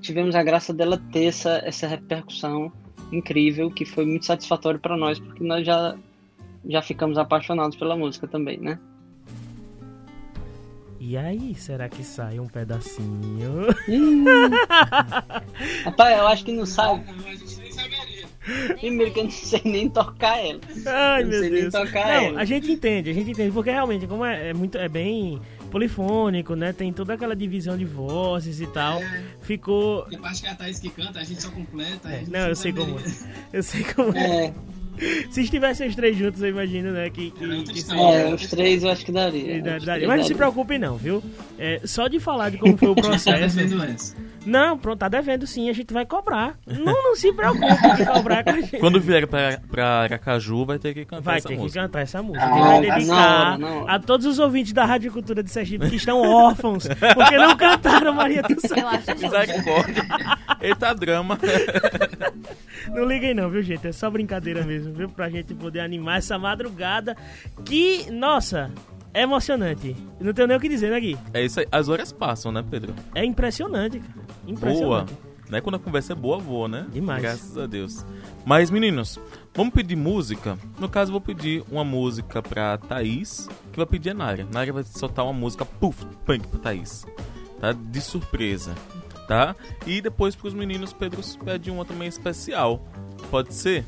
tivemos a graça dela ter essa, essa repercussão incrível, que foi muito satisfatório para nós, porque nós já, já ficamos apaixonados pela música também, né? E aí, será que sai um pedacinho? Rapaz, eu acho que não sai. Primeiro que eu não sei nem tocar ela. Ai, meu Deus. não, ela. a gente entende, a gente entende, porque realmente, como é, é, muito, é bem polifônico, né? Tem toda aquela divisão de vozes e tal. É. Ficou. Tem parte que é a Thaís que canta, a gente só completa. É, não, eu sei como é. Eu sei como é. Se estivessem os três juntos, eu imagino, né? Que, que, que É, os três eu acho que daria. Daria, Mas não se preocupe não, viu? É, só de falar de como foi o tá processo. não, pronto, tá devendo sim, a gente vai cobrar. Não, não se preocupe de cobrar com a gente. Quando vier pra, pra Aracaju, vai ter que cantar Vai essa ter que música. cantar essa música. Ah, vai dedicar na hora. a todos os ouvintes da Rádio Cultura de Sergipe que estão órfãos, porque não cantaram Maria do Céu. Misericórdia. Eita drama. Não liguem não, viu, gente? É só brincadeira mesmo, viu? Pra gente poder animar essa madrugada que, nossa, é emocionante. Não tenho nem o que dizer, né, Gui? É isso aí. As horas passam, né, Pedro? É impressionante, cara. Impressionante. Né? Quando a conversa é boa, voa, né? Demais. Graças a Deus. Mas, meninos, vamos pedir música? No caso, vou pedir uma música pra Thaís, que vai pedir a Nária. Nária vai soltar uma música, puff, punk pra Thaís. Tá? De surpresa. Tá? E depois pros meninos, Pedro pede uma também especial. Pode ser?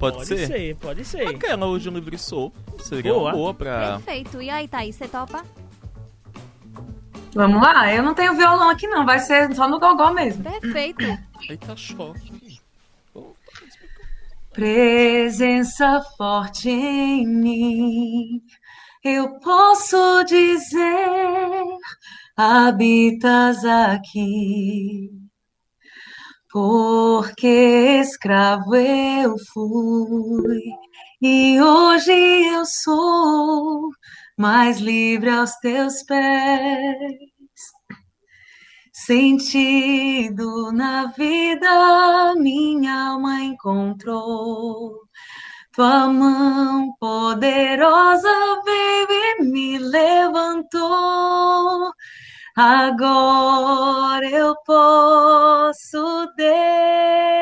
Pode, Pode ser? ser, pode ser. Aquela hoje no Livre Soul. Seria Boa. boa pra... Perfeito. E aí, Thaís, você topa? Vamos lá, eu não tenho violão aqui não, vai ser só no gogó mesmo. Perfeito. Eita, choque. Presença forte em mim, eu posso dizer, habitas aqui. Porque escravo eu fui e hoje eu sou mais livre aos teus pés. Sentido na vida, minha alma encontrou. Tua mão poderosa veio e me levantou. Agora eu posso declarar.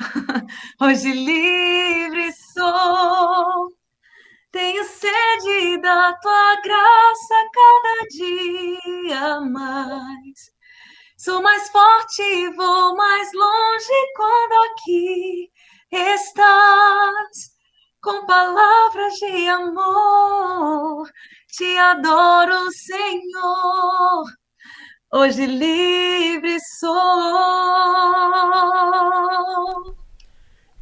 Hoje livre sou. Tenho sede da tua graça cada dia mais. Sou mais forte e vou mais longe quando aqui estás. Com palavras de amor, te adoro, Senhor. Hoje livre sou.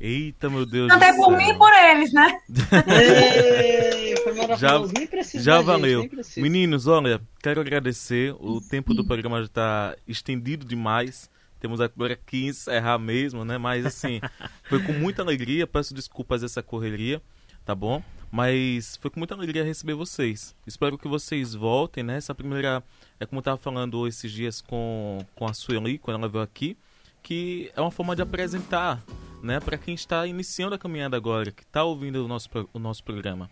Eita, meu Deus do por céu. mim e por eles, né? Ei, foi Já, precisa já gente, valeu. Meninos, olha, quero agradecer. O tempo do programa já está estendido demais. Temos agora que encerrar mesmo, né? Mas assim, foi com muita alegria. Peço desculpas essa correria, tá bom? Mas foi com muita alegria receber vocês. Espero que vocês voltem, né? Essa primeira. É como eu estava falando esses dias com, com a Sueli, quando ela veio aqui, que é uma forma de apresentar, né? Para quem está iniciando a caminhada agora, que está ouvindo o nosso, o nosso programa.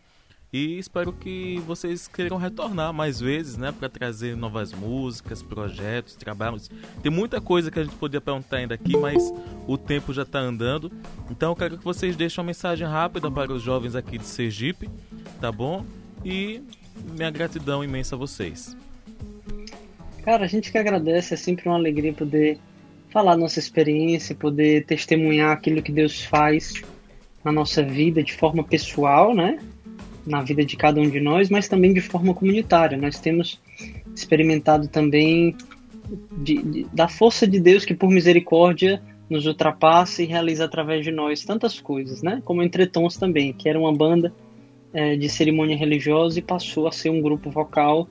E espero que vocês queiram retornar mais vezes, né, para trazer novas músicas, projetos, trabalhos. Tem muita coisa que a gente podia perguntar ainda aqui, mas o tempo já está andando. Então eu quero que vocês deixem uma mensagem rápida para os jovens aqui de Sergipe, tá bom? E minha gratidão imensa a vocês. Cara, a gente que agradece, é sempre uma alegria poder falar nossa experiência, poder testemunhar aquilo que Deus faz na nossa vida de forma pessoal, né? Na vida de cada um de nós, mas também de forma comunitária. Nós temos experimentado também de- de- da força de Deus que, por misericórdia, nos ultrapassa e realiza através de nós tantas coisas, né? Como Entretons também, que era uma banda eh, de cerimônia religiosa e passou a ser um grupo vocal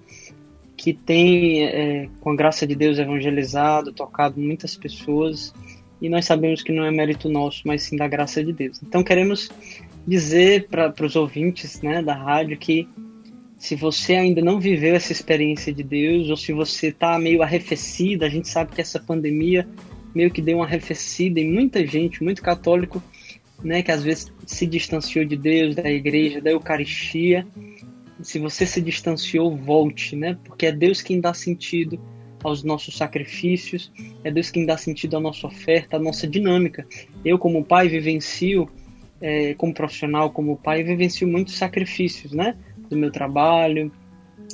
que tem, é, com a graça de Deus, evangelizado, tocado muitas pessoas, e nós sabemos que não é mérito nosso, mas sim da graça de Deus. Então queremos dizer para os ouvintes né, da rádio que se você ainda não viveu essa experiência de Deus, ou se você está meio arrefecida, a gente sabe que essa pandemia meio que deu uma arrefecida em muita gente, muito católico, né, que às vezes se distanciou de Deus, da igreja, da Eucaristia, se você se distanciou, volte, né? Porque é Deus quem dá sentido aos nossos sacrifícios, é Deus quem dá sentido à nossa oferta, à nossa dinâmica. Eu, como pai, vivencio, é, como profissional, como pai, vivencio muitos sacrifícios, né? Do meu trabalho,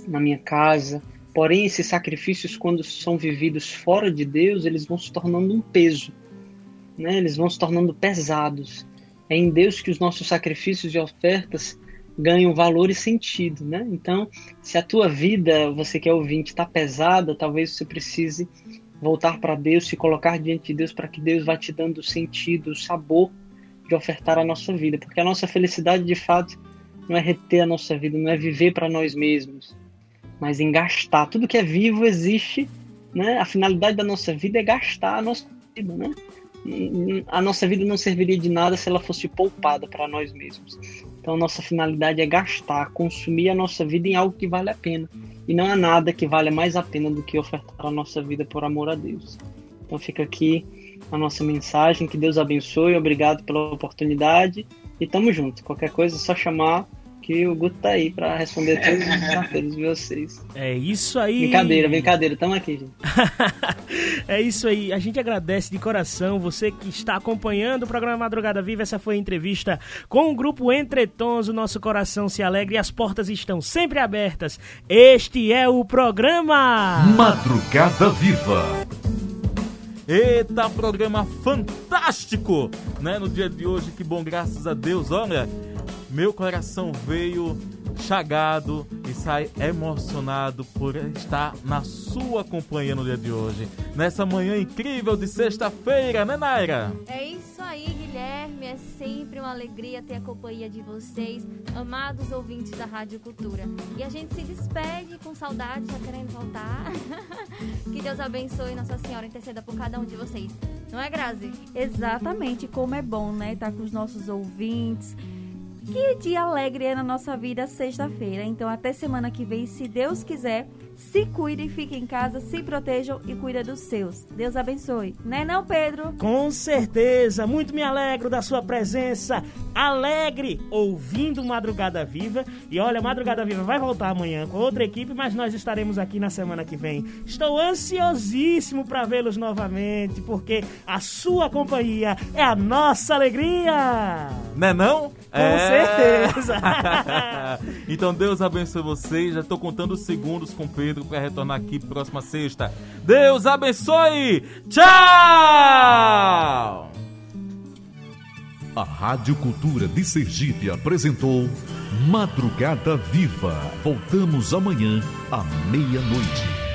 na minha casa. Porém, esses sacrifícios, quando são vividos fora de Deus, eles vão se tornando um peso, né? Eles vão se tornando pesados. É em Deus que os nossos sacrifícios e ofertas ganham valor e sentido, né? Então, se a tua vida, você que é ouvinte, está pesada, talvez você precise voltar para Deus, se colocar diante de Deus para que Deus vá te dando sentido, sabor de ofertar a nossa vida, porque a nossa felicidade de fato não é reter a nossa vida, não é viver para nós mesmos, mas em gastar. Tudo que é vivo existe, né? A finalidade da nossa vida é gastar a nossa vida, né? A nossa vida não serviria de nada se ela fosse poupada para nós mesmos. Então, nossa finalidade é gastar, consumir a nossa vida em algo que vale a pena. E não há nada que vale mais a pena do que ofertar a nossa vida por amor a Deus. Então, fica aqui a nossa mensagem. Que Deus abençoe. Obrigado pela oportunidade. E tamo junto. Qualquer coisa é só chamar que o Guto tá aí pra responder todos os desafios de vocês. É isso aí. Brincadeira, brincadeira. Tamo aqui, gente. é isso aí. A gente agradece de coração você que está acompanhando o programa Madrugada Viva. Essa foi a entrevista com o grupo Entretons. O nosso coração se alegra e as portas estão sempre abertas. Este é o programa Madrugada Viva. Eita, programa fantástico, né? No dia de hoje, que bom, graças a Deus. Olha, meu coração veio chagado e sai emocionado por estar na sua companhia no dia de hoje. Nessa manhã incrível de sexta-feira, né, Naira? É isso aí, Guilherme. É sempre uma alegria ter a companhia de vocês, amados ouvintes da Rádio Cultura. E a gente se despede com saudade, já querendo voltar. que Deus abençoe Nossa Senhora interceda por cada um de vocês. Não é, Grazi? Exatamente, como é bom, né? Estar com os nossos ouvintes que dia alegre é na nossa vida sexta-feira. Então, até semana que vem, se Deus quiser. Se cuidem, fiquem em casa, se protejam e cuida dos seus. Deus abençoe. Né não, Pedro? Com certeza. Muito me alegro da sua presença. Alegre ouvindo Madrugada Viva. E olha, Madrugada Viva vai voltar amanhã com outra equipe, mas nós estaremos aqui na semana que vem. Estou ansiosíssimo para vê-los novamente, porque a sua companhia é a nossa alegria. Né não? Com é... certeza. então Deus abençoe vocês. Já estou contando os segundos com Pedro Pedro para retornar aqui próxima sexta. Deus abençoe! Tchau! A Rádio Cultura de Sergipe apresentou Madrugada Viva. Voltamos amanhã à meia-noite.